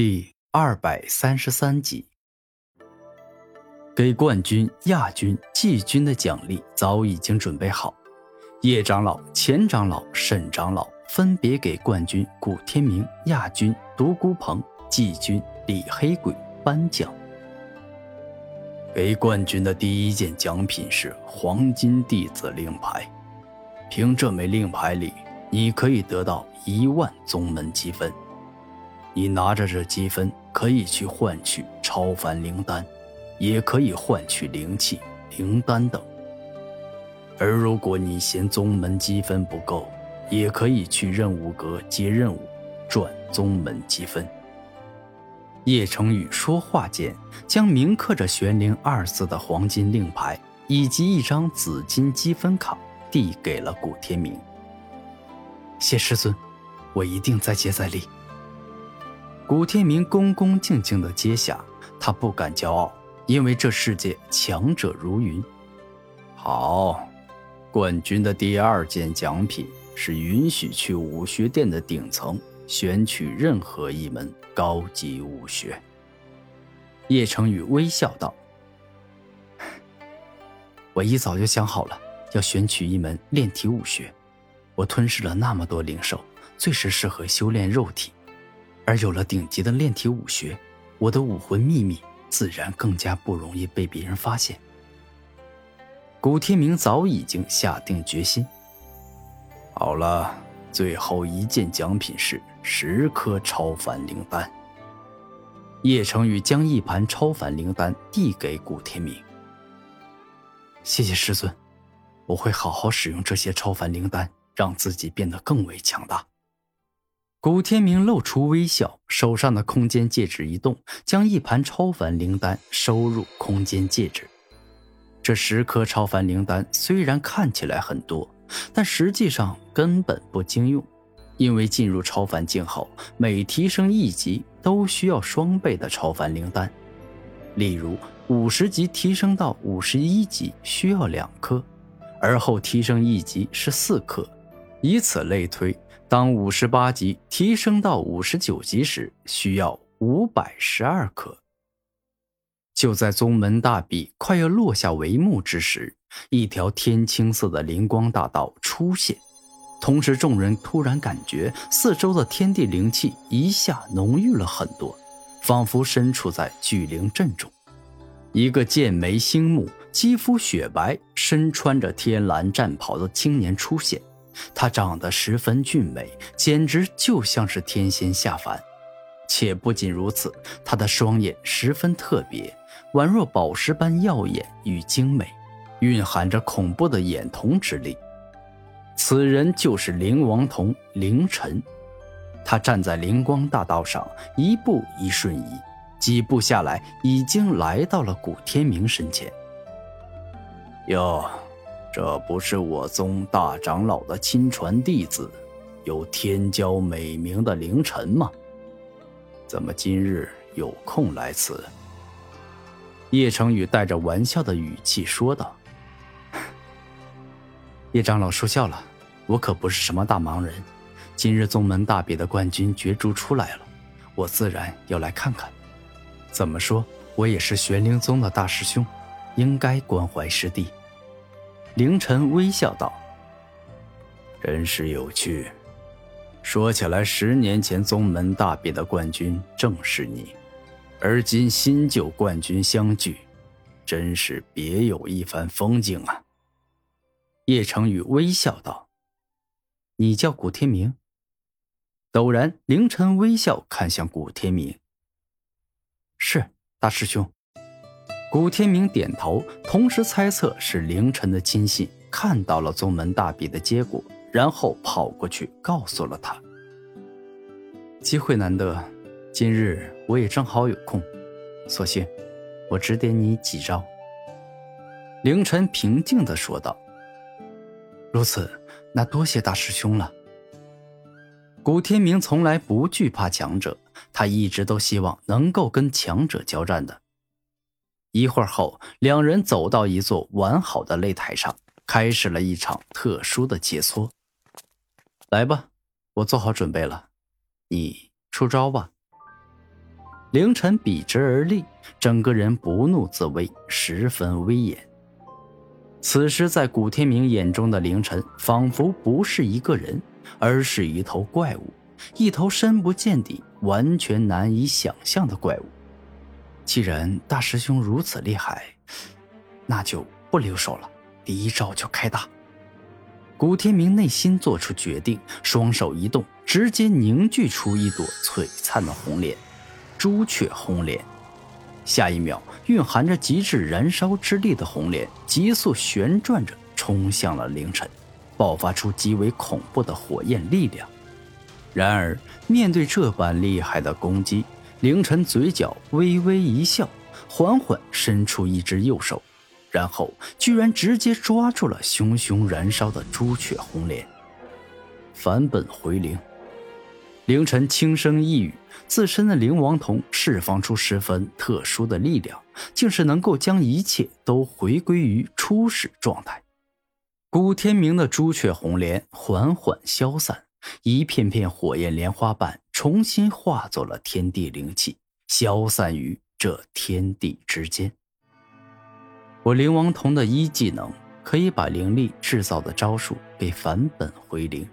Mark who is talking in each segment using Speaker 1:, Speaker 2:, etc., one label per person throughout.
Speaker 1: 第二百三十三集，给冠军、亚军、季军的奖励早已经准备好。叶长老、钱长老、沈长老分别给冠军古天明、亚军独孤鹏、季军李黑鬼颁奖。给冠军的第一件奖品是黄金弟子令牌，凭这枚令牌里，你可以得到一万宗门积分。你拿着这积分，可以去换取超凡灵丹，也可以换取灵气、灵丹等。而如果你嫌宗门积分不够，也可以去任务阁接任务，赚宗门积分。叶成宇说话间，将铭刻着“玄灵”二字的黄金令牌以及一张紫金积分卡递给了古天明。谢师尊，我一定再接再厉。古天明恭恭敬敬地接下，他不敢骄傲，因为这世界强者如云。好，冠军的第二件奖品是允许去武学殿的顶层选取任何一门高级武学。叶成宇微笑道：“我一早就想好了，要选取一门炼体武学。我吞噬了那么多灵兽，最是适合修炼肉体。”而有了顶级的炼体武学，我的武魂秘密自然更加不容易被别人发现。古天明早已经下定决心。好了，最后一件奖品是十颗超凡灵丹。叶成宇将一盘超凡灵丹递给古天明。谢谢师尊，我会好好使用这些超凡灵丹，让自己变得更为强大。古天明露出微笑，手上的空间戒指一动，将一盘超凡灵丹收入空间戒指。这十颗超凡灵丹虽然看起来很多，但实际上根本不经用，因为进入超凡境后，每提升一级都需要双倍的超凡灵丹。例如，五十级提升到五十一级需要两颗，而后提升一级是四颗，以此类推。当五十八级提升到五十九级时，需要五百十二颗。就在宗门大比快要落下帷幕之时，一条天青色的灵光大道出现，同时众人突然感觉四周的天地灵气一下浓郁了很多，仿佛身处在巨灵阵中。一个剑眉星目、肌肤雪白、身穿着天蓝战袍的青年出现。她长得十分俊美，简直就像是天仙下凡。且不仅如此，她的双眼十分特别，宛若宝石般耀眼与精美，蕴含着恐怖的眼瞳之力。此人就是灵王童凌晨。他站在灵光大道上，一步一瞬移，几步下来，已经来到了古天明身前。哟。这不是我宗大长老的亲传弟子，有天骄美名的凌晨吗？怎么今日有空来此？叶成宇带着玩笑的语气说道：“ 叶长老说笑了，我可不是什么大忙人。今日宗门大比的冠军角逐出来了，我自然要来看看。怎么说，我也是玄灵宗的大师兄，应该关怀师弟。”凌晨微笑道：“真是有趣。说起来，十年前宗门大比的冠军正是你，而今新旧冠军相聚，真是别有一番风景啊。”叶成宇微笑道：“你叫古天明。”陡然，凌晨微笑看向古天明：“是大师兄。”古天明点头，同时猜测是凌晨的亲信看到了宗门大比的结果，然后跑过去告诉了他。机会难得，今日我也正好有空，索性我指点你几招。凌晨平静地说道：“如此，那多谢大师兄了。”古天明从来不惧怕强者，他一直都希望能够跟强者交战的。一会儿后，两人走到一座完好的擂台上，开始了一场特殊的切磋。来吧，我做好准备了，你出招吧。凌晨笔直而立，整个人不怒自威，十分威严。此时，在古天明眼中的凌晨，仿佛不是一个人，而是一头怪物，一头深不见底、完全难以想象的怪物。既然大师兄如此厉害，那就不留手了，第一招就开大。古天明内心做出决定，双手一动，直接凝聚出一朵璀璨的红莲。朱雀红莲，下一秒，蕴含着极致燃烧之力的红莲急速旋转着冲向了凌晨，爆发出极为恐怖的火焰力量。然而，面对这般厉害的攻击，凌晨嘴角微微一笑，缓缓伸出一只右手，然后居然直接抓住了熊熊燃烧的朱雀红莲。返本回灵。凌晨轻声一语，自身的灵王瞳释放出十分特殊的力量，竟是能够将一切都回归于初始状态。古天明的朱雀红莲缓缓消散，一片片火焰莲花瓣重新化作了天地灵气，消散于这天地之间。我灵王瞳的一技能可以把灵力制造的招数给返本回零。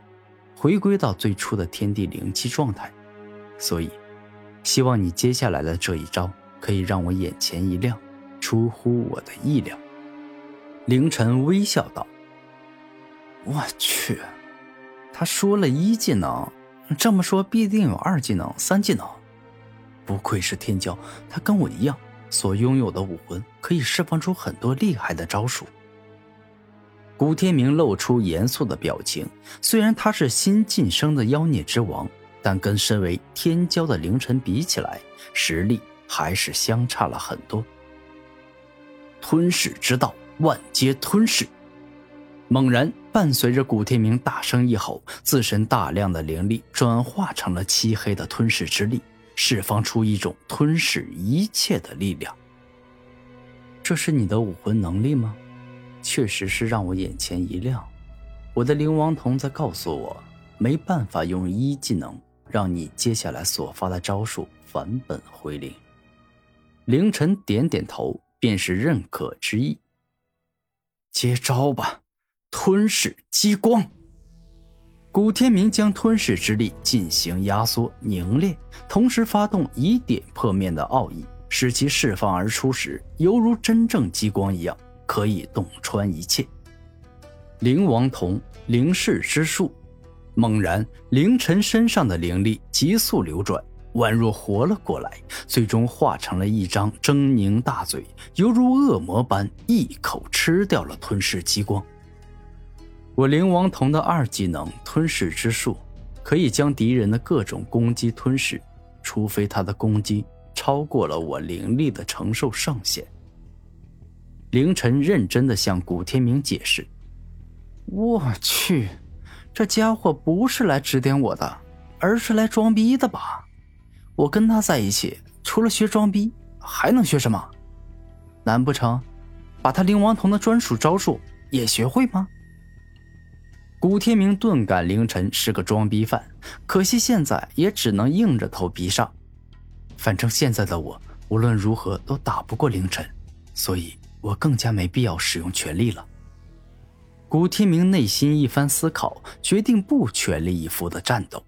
Speaker 1: 回归到最初的天地灵气状态，所以，希望你接下来的这一招可以让我眼前一亮，出乎我的意料。凌晨微笑道：“我去，他说了一技能，这么说必定有二技能、三技能。不愧是天骄，他跟我一样，所拥有的武魂可以释放出很多厉害的招数。”古天明露出严肃的表情。虽然他是新晋升的妖孽之王，但跟身为天骄的凌晨比起来，实力还是相差了很多。吞噬之道，万皆吞噬。猛然，伴随着古天明大声一吼，自身大量的灵力转化成了漆黑的吞噬之力，释放出一种吞噬一切的力量。这是你的武魂能力吗？确实是让我眼前一亮，我的灵王童在告诉我，没办法用一技能让你接下来所发的招数返本回零。凌晨点点头，便是认可之意。接招吧，吞噬激光。古天明将吞噬之力进行压缩凝练，同时发动以点破面的奥义，使其释放而出时，犹如真正激光一样。可以洞穿一切。灵王瞳灵视之术，猛然，凌晨身上的灵力急速流转，宛若活了过来，最终化成了一张狰狞大嘴，犹如恶魔般一口吃掉了吞噬激光。我灵王瞳的二技能吞噬之术，可以将敌人的各种攻击吞噬，除非他的攻击超过了我灵力的承受上限。凌晨认真的向古天明解释：“我去，这家伙不是来指点我的，而是来装逼的吧？我跟他在一起，除了学装逼，还能学什么？难不成把他灵王瞳的专属招数也学会吗？”古天明顿感凌晨是个装逼犯，可惜现在也只能硬着头皮上。反正现在的我无论如何都打不过凌晨，所以。我更加没必要使用全力了。古天明内心一番思考，决定不全力以赴的战斗。